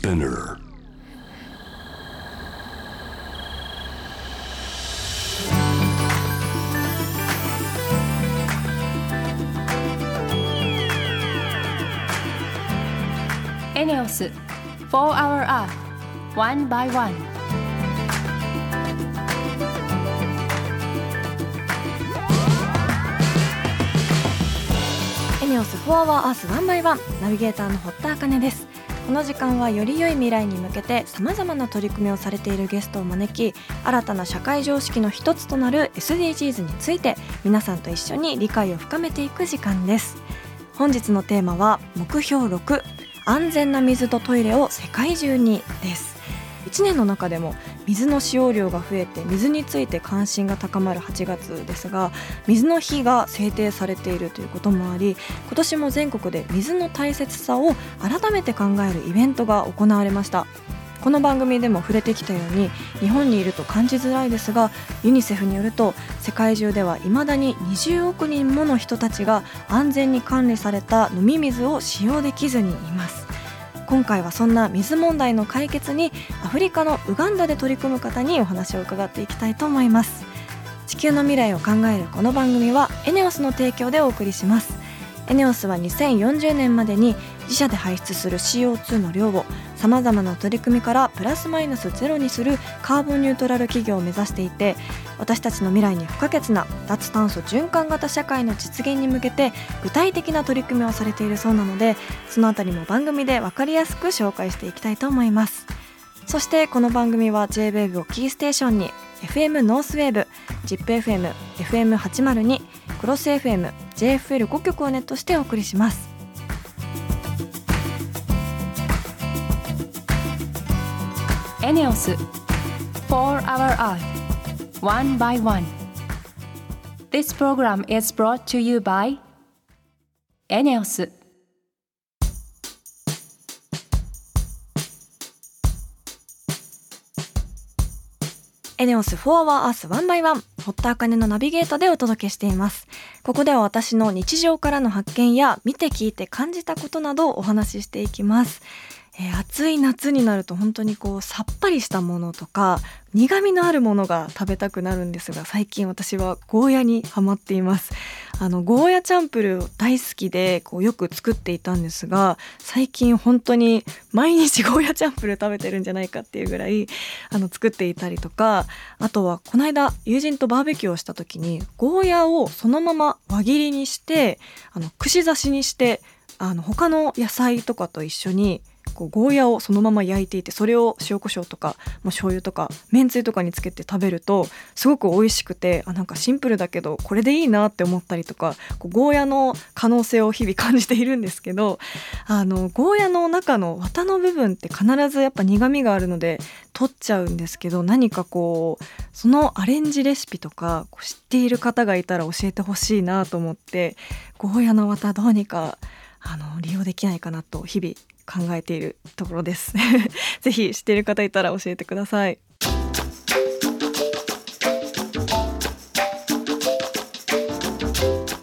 Spinner. エネオス4 Hour Earth One by One オス4 Hour Earth 1 by 1ナビゲーターの堀田茜です。この時間はより良い未来に向けてさまざまな取り組みをされているゲストを招き新たな社会常識の一つとなる SDGs について皆さんと一緒に理解を深めていく時間です。本日のテーマは目標6安全な水とトイレを世界中にです。1年の中でも水の使用量が増えて水について関心が高まる8月ですが水の日が制定されているということもあり今年も全国で水の大切さを改めて考えるイベントが行われました。この番組でも触れてきたように日本にいると感じづらいですがユニセフによると世界中ではいまだに20億人もの人たちが安全に管理された飲み水を使用できずにいます。今回はそんな水問題の解決にアフリカのウガンダで取り組む方にお話を伺っていきたいと思います。地球の未来を考えるこの番組はエネオスの提供でお送りします。エネオスは2040年までに自社で排出する CO2 の量をさまざまな取り組みからプラスマイナスゼロにするカーボンニュートラル企業を目指していて私たちの未来に不可欠な脱炭素循環型社会の実現に向けて具体的な取り組みをされているそうなのでそのあたりも番組で分かりやすく紹介していきたいと思います。そしてこの番組は J-WAVE をキーステーションに FM ノースウェーブ ZIPFM、FM802 クロス FM、JFL5 曲をネットしてお送りします。 ENEOS For Our Earth One by One. This program is brought to you by ENEOSエネオス4 Hour Earth 1 by 1堀田茜のナビゲートでお届けしています。ここでは私の日常からの発見や見て聞いて感じたことなどをお話ししていきます。えー、暑い夏になると本当にこうさっぱりしたものとか苦味のあるものが食べたくなるんですが最近私はゴーヤにハマっています。あのゴーヤチャンプルー大好きでこうよく作っていたんですが最近本当に毎日ゴーヤチャンプルー食べてるんじゃないかっていうぐらいあの作っていたりとかあとはこの間友人とバーベキューをした時にゴーヤをそのまま輪切りにしてあの串刺しにしてあの他の野菜とかと一緒にこうゴーヤをそのまま焼いていてそれを塩コショウとかもう醤油とかめんつゆとかにつけて食べるとすごく美味しくてあなんかシンプルだけどこれでいいなって思ったりとかこうゴーヤの可能性を日々感じているんですけど あのゴーヤの中の綿の部分って必ずやっぱ苦味があるので取っちゃうんですけど何かこうそのアレンジレシピとか知っている方がいたら教えてほしいなと思ってゴーヤの綿どうにかあの利用できないかなと日々考えているところです。ぜひ知っている方いたら教えてください。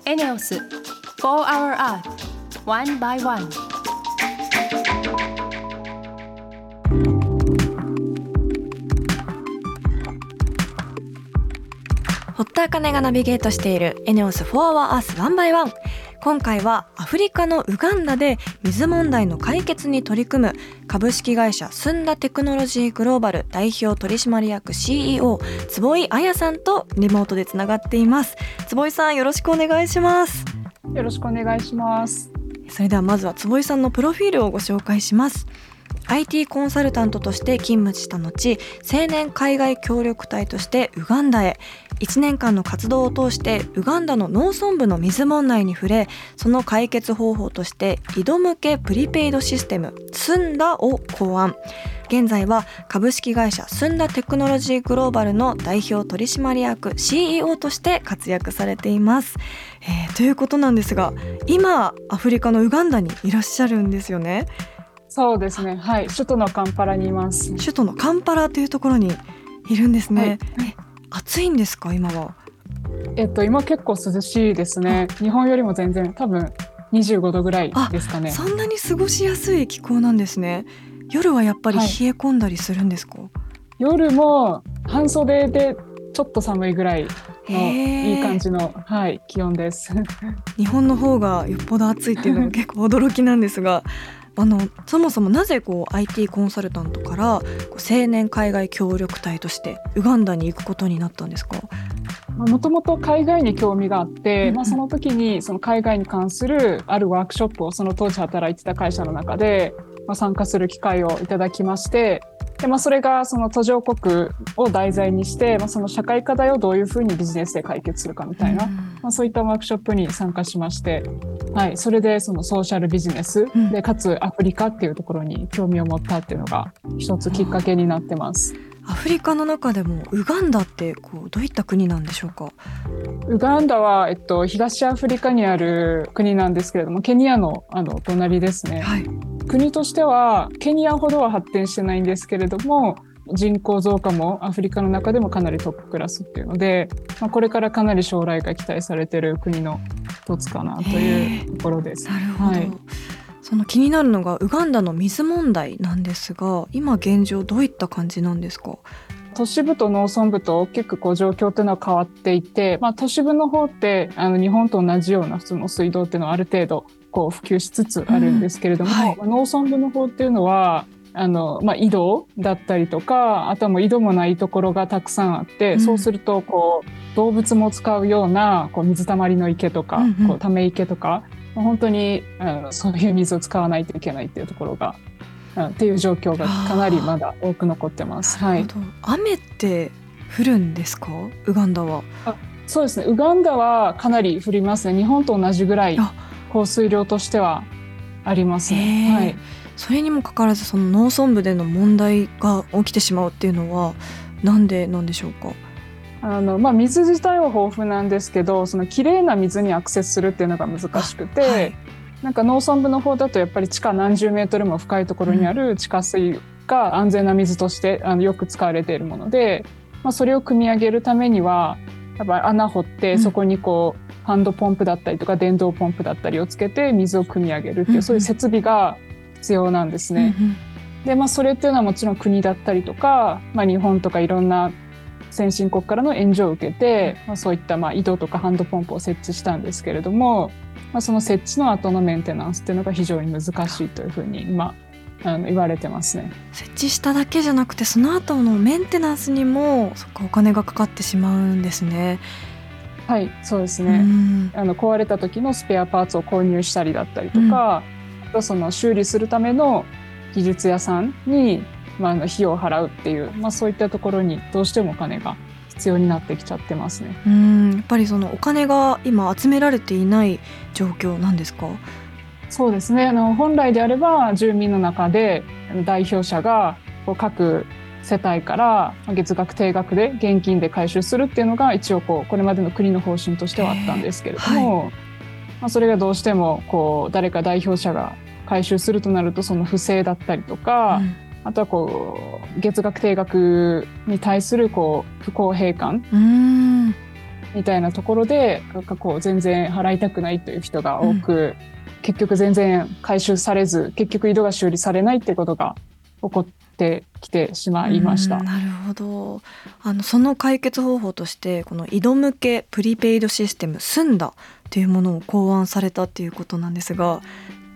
エネオス4 Hour Earth One by One 堀田茜がナビゲートしているエネオス4 Hour Earth One by One 今回はアフリカのウガンダで水問題の解決に取り組む株式会社スンダテクノロジーグローバル代表取締役 CEO 坪井彩さんとリモートでつながっています。坪井さんよろしくお願いします。よろしくお願いします。それではまずは坪井さんのプロフィールをご紹介します IT コンサルタントとして勤務した後青年海外協力隊としてウガンダへ1年間の活動を通してウガンダの農村部の水問題に触れその解決方法として井戸向けプリペイドシステムスンダを考案。現在は株式会社スンダテクノロジーグローバルの代表取締役 CEO として活躍されています、えー、ということなんですが今アフリカのウガンダにいらっしゃるんですよね。そうですね。はい。首都のカンパラにいます。首都のカンパラというところにいるんですね、はい、暑いんですか？今は。えっと今結構涼しいですね。日本よりも全然多分25度ぐらいですかね。そんなに過ごしやすい気候なんですね。夜はやっぱり冷え込んだりするんですか、はい、夜も半袖でちょっと寒いぐらいのいい感じの、はい、気温です。日本の方がよっぽど暑いっていうのが結構驚きなんですがあのそもそもなぜこう IT コンサルタントから青年海外協力隊としてウガンダに行くことになったんですか？もともと海外に興味があって、まあ、その時にその海外に関するあるワークショップをその当時働いてた会社の中で、まあ、参加する機会をいただきましてで、まあ、それがその途上国を題材にして、まあ、その社会課題をどういうふうにビジネスで解決するかみたいな、うん、まあ、そういったワークショップに参加しまして、はい、それでそのソーシャルビジネスで、かつアフリカっていうところに興味を持ったっていうのが一つきっかけになってます。アフリカの中でもウガンダってこうどういった国なんでしょうか？ウガンダは、えっと、東アフリカにある国なんですけれどもケニアのあの隣ですね。はい国としてはケニアほどは発展してないんですけれども人口増加もアフリカの中でもかなりトップクラスっていうので、まあ、これからかなり将来が期待されてる国の一つかなというところです。なるほど、はい、その気になるのがウガンダの水問題なんですが今現状どういった感じなんですか？都市部と農村部と大きくこう状況っていうのは変わっていて、まあ、都市部の方ってあの日本と同じような普通の水道っていうのはある程度こう普及しつつあるんですけれども、うんはい、農村部の方っていうのはあの、まあ、井戸だったりとかあとはもう井戸もないところがたくさんあって、うん、そうするとこう動物も使うようなこう水たまりの池とか、うんうん、こうため池とか本当に、うん、そういう水を使わないといけないっていうところが、うん、っていう状況がかなりまだ多く残ってます。はい、雨って降るんですか？ウガンダは。そうですね。ウガンダはかなり降りますね。日本と同じぐらい降水量としてはありますね。はい、それにもかかわらずその農村部での問題が起きてしまうっていうのはなんでなんでしょうか？あのまあ、水自体は豊富なんですけどその綺麗な水にアクセスするっていうのが難しくて、はい、なんか農村部の方だとやっぱり地下何十メートルも深いところにある地下水が安全な水としてあのよく使われているもので、まあ、それを組み上げるためにはやっぱ穴掘ってそこにこう、ハンドポンプだったりとか電動ポンプだったりをつけて水を汲み上げるっていう、そういう設備が必要なんですね。でまあそれっていうのはもちろん国だったりとか、まあ、日本とかいろんな先進国からの援助を受けて、まあ、そういったまあ井戸とかハンドポンプを設置したんですけれども、まあ、その設置の後のメンテナンスっていうのが非常に難しいというふうに今あの言われてますね。設置しただけじゃなくてその後のメンテナンスにもそこお金がかかってしまうんですね。はいそうですね、あの壊れた時のスペアパーツを購入したりだったりとか、うん、その修理するための技術屋さんに、まあ、費用を払うっていう、まあ、そういったところにどうしてもお金が必要になってきちゃってますね。うんやっぱりそのお金が今集められていない状況なんですか？そうですね。あの本来であれば住民の中で代表者が各世帯から月額定額で現金で回収するっていうのが一応こうこれまでの国の方針としてはあったんですけれども、はい、まあ、それがどうしてもこう誰か代表者が回収するとなるとその不正だったりとか、うん、あとはこう月額定額に対するこう不公平感みたいなところでこう全然払いたくないという人が多く、うん、結局全然回収されず結局井戸が修理されないっていうことが起こってきてしまいました。なるほど。あのその解決方法としてこの井戸向けプリペイドシステムスンダというものを考案されたっていうことなんですが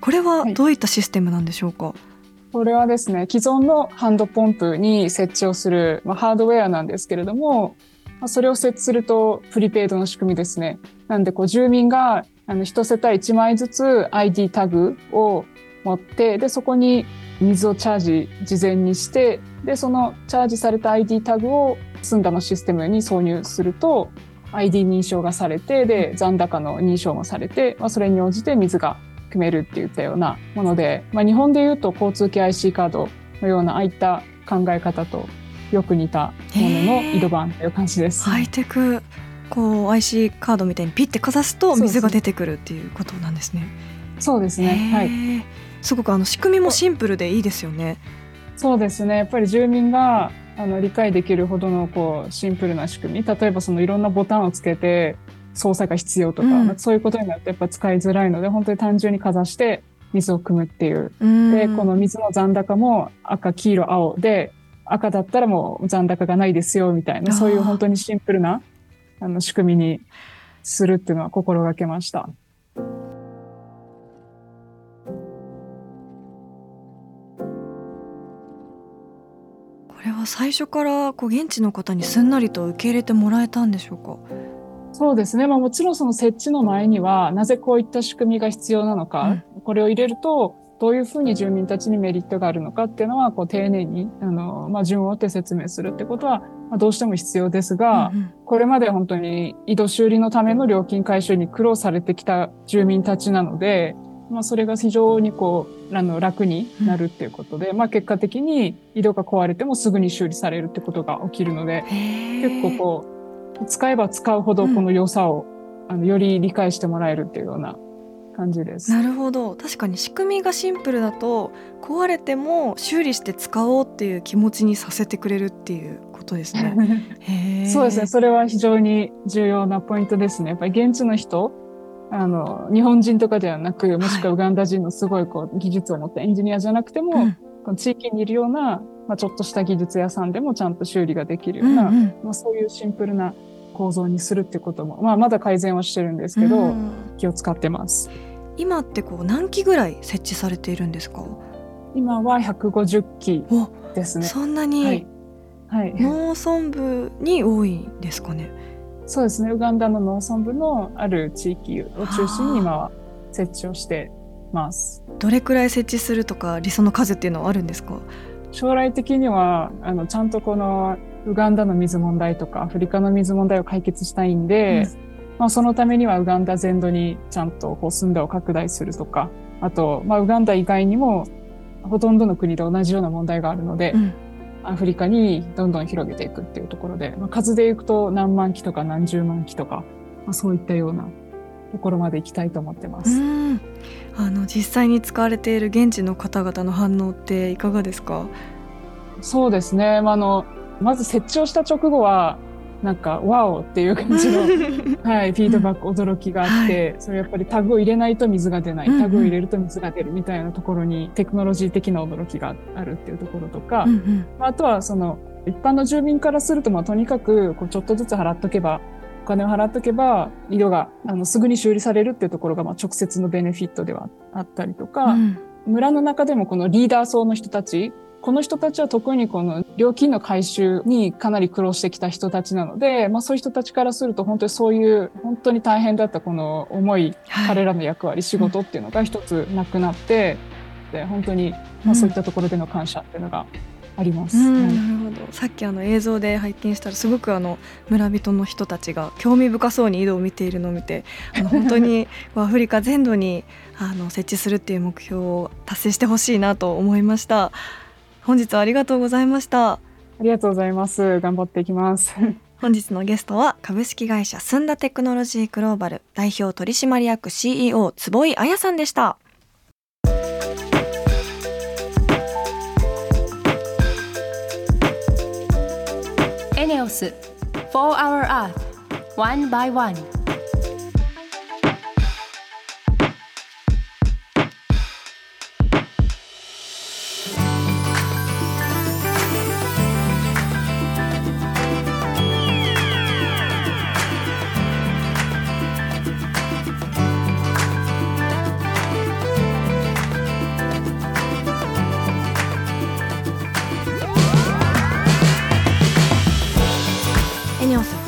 これはどういったシステムなんでしょうか、はいこれはですね既存のハンドポンプに設置をする、まあ、ハードウェアなんですけれども、まあ、それを設置するとプリペイドの仕組みですね。なんでこう住民があの1世帯1枚ずつ ID タグを持ってでそこに水をチャージ事前にしてでそのチャージされた ID タグをスンダのシステムに挿入すると ID 認証がされてで残高の認証もされて、まあ、それに応じて水が組めるっていったようなもので、まあ、日本でいうと交通系 IC カードのようなああいった考え方とよく似たものの井戸版という感じです。ハイテクこう IC カードみたいにピッてかざすと水が出てくるっていうことなんですね。そうですね。はい。すごくあの仕組みもシンプルでいいですよね。そうですねやっぱり住民があの理解できるほどのこうシンプルな仕組み例えばそのいろんなボタンをつけて操作が必要とか、うん、そういうことになってやっぱ使いづらいので本当に単純にかざして水を汲むっていう。うんで、この水の残高も赤、黄色、青で、赤だったらもう残高がないですよ、みたいな、そういう本当にシンプルな、あの、仕組みにするっていうのは心がけました。これは最初からこう現地の方にすんなりと受け入れてもらえたんでしょうか？そうですね。まあもちろんその設置の前には、なぜこういった仕組みが必要なのか、これを入れると、どういうふうに住民たちにメリットがあるのかっていうのは、こう丁寧に、あの、まあ順を追って説明するってことは、まあ、どうしても必要ですが、うんうん。これまで本当に井戸修理のための料金回収に苦労されてきた住民たちなので、まあそれが非常にこう、あの、楽になるっていうことで、まあ結果的に井戸が壊れてもすぐに修理されるってことが起きるので、結構こう、使えば使うほどこの良さを、あの、より理解してもらえるっていうような感じです。なるほど確かに仕組みがシンプルだと壊れても修理して使おうっていう気持ちにさせてくれるっていうことですね。そうですね。それは非常に重要なポイントですね。やっぱり現地の人、あの、日本人とかではなく、もしくはウガンダ人のすごいこう、技術を持ったエンジニアじゃなくても、うんこの地域にいるような、まあ、ちょっとした技術屋さんでもちゃんと修理ができるような、うんうんまあ、そういうシンプルな構造にするってことも、まあ、まだ改善はしてるんですけど、うん気を使ってます。今ってこう何機ぐらい設置されているんですか？今は150機おですね。そんなはいに。はい。農村部に多いんですかね？そうですね。ウガンダの農村部のある地域を中心に今は設置をしてます。どれくらい設置するとか理想の数っていうのはあるんですか？将来的には、あの、ちゃんとこのウガンダの水問題とかアフリカの水問題を解決したいんで、まあそのためにはウガンダ全土にちゃんとこう住んだを拡大するとか、あと、まあウガンダ以外にもほとんどの国で同じような問題があるので、うんアフリカにどんどん広げていくっていうところで、まあ、数でいくと何万機とか何十万機とか、まあ、そういったようなところまで行きたいと思ってまうす。んあの実際に使われている現地の方々の反応っていかがですか？そうですね。まあ、あの、まず設置をした直後は、なんか、ワオっていう感じの、はい、フィードバック、驚きがあって、それやっぱりタグを入れないと水が出ない、タグを入れると水が出るみたいなところにテクノロジー的な驚きがあるっていうところとか、ああとはその一般の住民からするとまあとにかくこうちょっとずつ払っとけばお金を払っとけば井戸があのすぐに修理されるっていうところがまあ直接のベネフィットではあったりとか、うん。村の中でもこのリーダー層の人たちこの人たちは特にこの料金の回収にかなり苦労してきた人たちなので、まあそういう人たちからすると本当にそういう本当に大変だったこの重いはい。彼らの役割、仕事っていうのが一つなくなって、で本当にまあそういったところでの感謝っていうのがあります。うんはい。なるほど。さっきあの映像で拝見したらすごくあの村人の人たちが興味深そうに井戸を見ているのを見てあの本当に アフリカ全土にあの設置するっていう目標を達成してほしいなと思いました本日はありがとうございましたありがとうございます。頑張っていきます。本日のゲストは株式会社スンダテクノロジーグローバル代表取締役 CEO 坪井彩さんでしたエネオス4 Hour Earth One by One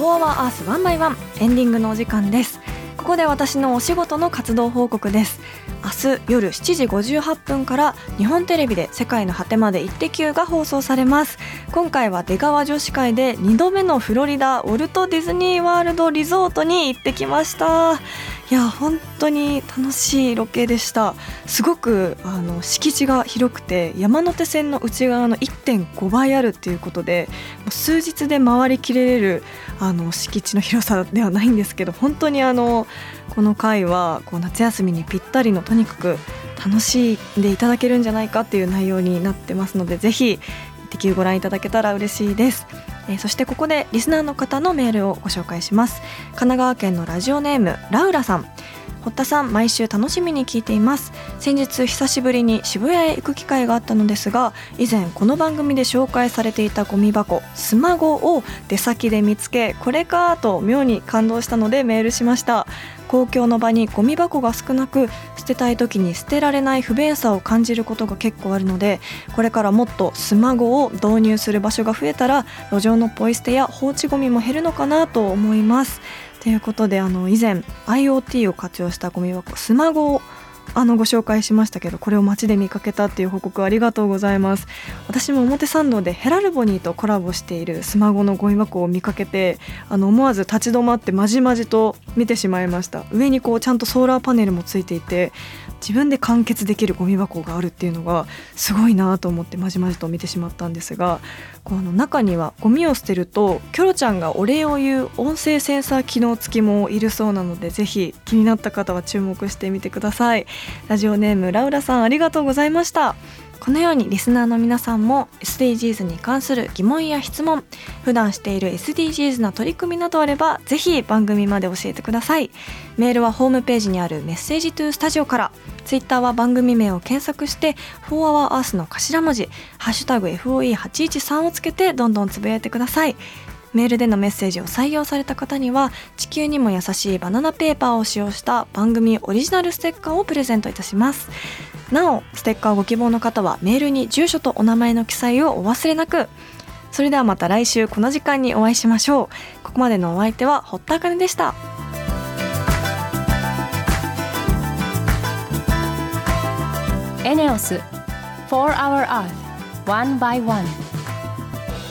For Our Earth One by One エンディングのお時間です。ここで私のお仕事の活動報告です。明日夜7時58分から日本テレビで世界の果てまでイッテ Q が放送されます。今回は出川女子会で2度目のフロリダウォルト・ディズニー・ワールド・リゾートに行ってきました。いや本当に楽しいロケでした。すごくあの敷地が広くて山手線の内側の1.5倍あるっていうことでもう数日で回りきれるあの敷地の広さではないんですけど本当にあのこの回はこう夏休みにぴったりのとにかく楽しんでいただけるんじゃないかっていう内容になってますのでぜひ「テキューご覧いただけたら嬉しいです、えーそしてここでリスナーの方のメールをご紹介します。神奈川県のラジオネームラウラさん。堀田さん毎週楽しみに聞いています。先日久しぶりに渋谷へ行く機会があったのですが以前この番組で紹介されていたゴミ箱スマゴを出先で見つけこれかと妙に感動したのでメールしました。公共の場にゴミ箱が少なく捨てたい時に捨てられない不便さを感じることが結構あるのでこれからもっとスマゴを導入する場所が増えたら路上のポイ捨てや放置ゴミも減るのかなと思います。ということであの以前 IoT を活用したゴミ箱スマゴをあのご紹介しましたけどこれを街で見かけたっていう報告ありがとうございます。私も表参道でヘラルボニーとコラボしているスマホのゴミ箱を見かけてあの思わず立ち止まってまじまじと見てしまいました。上にこうちゃんとソーラーパネルもついていて自分で完結できるゴミ箱があるっていうのがすごいなと思ってまじまじと見てしまったんですがこの中にはゴミを捨てるとキョロちゃんがお礼を言う音声センサー機能付きもいるそうなのでぜひ気になった方は注目してみてください。ラジオネームラウラさんありがとうございました。このようにリスナーの皆さんも SDGs に関する疑問や質問普段している SDGs な取り組みなどあればぜひ番組まで教えてください。メールはホームページにあるメッセージトゥースタジオからツイッターは番組名を検索して「4 Hour Earth」の頭文字「ハッシュタグ #FOE813」をつけてどんどんつぶやいてください。メールでのメッセージを採用された方には地球にも優しいバナナペーパーを使用した番組オリジナルステッカーをプレゼントいたします。なおステッカーご希望の方はメールに住所とお名前の記載をお忘れなく。それではまた来週この時間にお会いしましょう。ここまでのお相手は堀田茜でした。エネオス4 Hour Earth One by One.